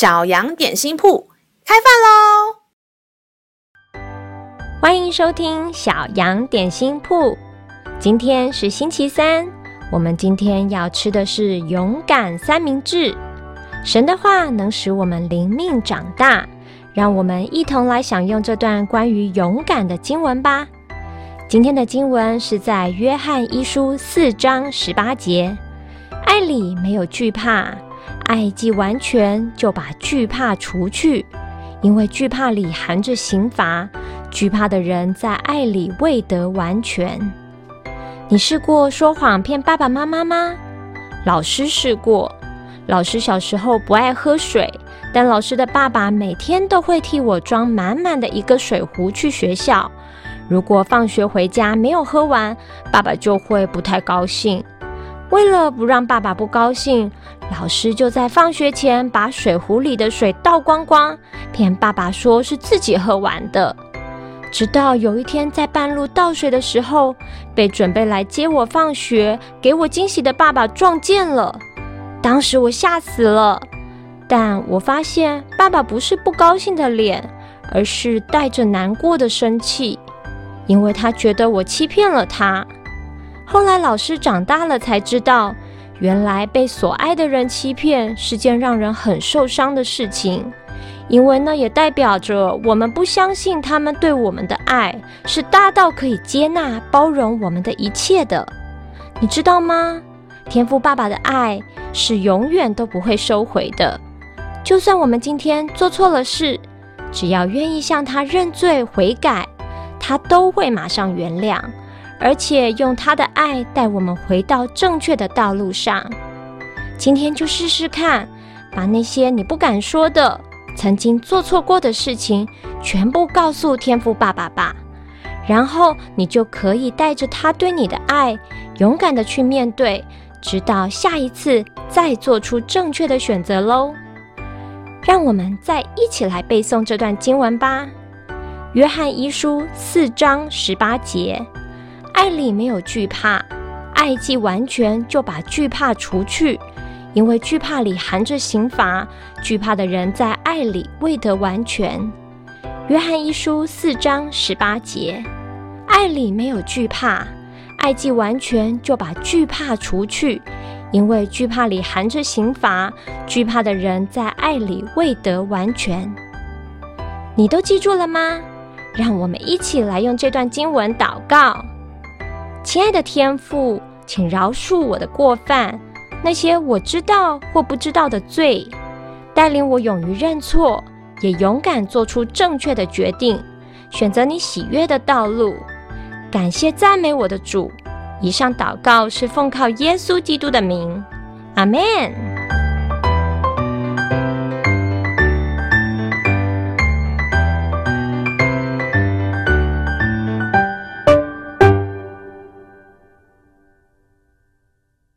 小羊点心铺开饭喽！欢迎收听小羊点心铺。今天是星期三，我们今天要吃的是勇敢三明治。神的话能使我们灵命长大，让我们一同来享用这段关于勇敢的经文吧。今天的经文是在约翰一书四章十八节，爱里没有惧怕。爱既完全，就把惧怕除去，因为惧怕里含着刑罚。惧怕的人在爱里未得完全。你试过说谎骗爸爸妈妈吗？老师试过。老师小时候不爱喝水，但老师的爸爸每天都会替我装满满的一个水壶去学校。如果放学回家没有喝完，爸爸就会不太高兴。为了不让爸爸不高兴，老师就在放学前把水壶里的水倒光光，骗爸爸说是自己喝完的。直到有一天在半路倒水的时候，被准备来接我放学、给我惊喜的爸爸撞见了。当时我吓死了，但我发现爸爸不是不高兴的脸，而是带着难过的生气，因为他觉得我欺骗了他。后来老师长大了才知道，原来被所爱的人欺骗是件让人很受伤的事情，因为那也代表着我们不相信他们对我们的爱是大到可以接纳、包容我们的一切的。你知道吗？天父爸爸的爱是永远都不会收回的，就算我们今天做错了事，只要愿意向他认罪悔改，他都会马上原谅。而且用他的爱带我们回到正确的道路上。今天就试试看，把那些你不敢说的、曾经做错过的事情，全部告诉天父爸爸吧。然后你就可以带着他对你的爱，勇敢地去面对，直到下一次再做出正确的选择喽。让我们再一起来背诵这段经文吧，《约翰一书》四章十八节。爱里没有惧怕，爱既完全，就把惧怕除去，因为惧怕里含着刑罚。惧怕的人在爱里未得完全。约翰一书四章十八节，爱里没有惧怕，爱既完全，就把惧怕除去，因为惧怕里含着刑罚。惧怕的人在爱里未得完全。你都记住了吗？让我们一起来用这段经文祷告。亲爱的天父，请饶恕我的过犯，那些我知道或不知道的罪，带领我勇于认错，也勇敢做出正确的决定，选择你喜悦的道路。感谢赞美我的主。以上祷告是奉靠耶稣基督的名，阿门。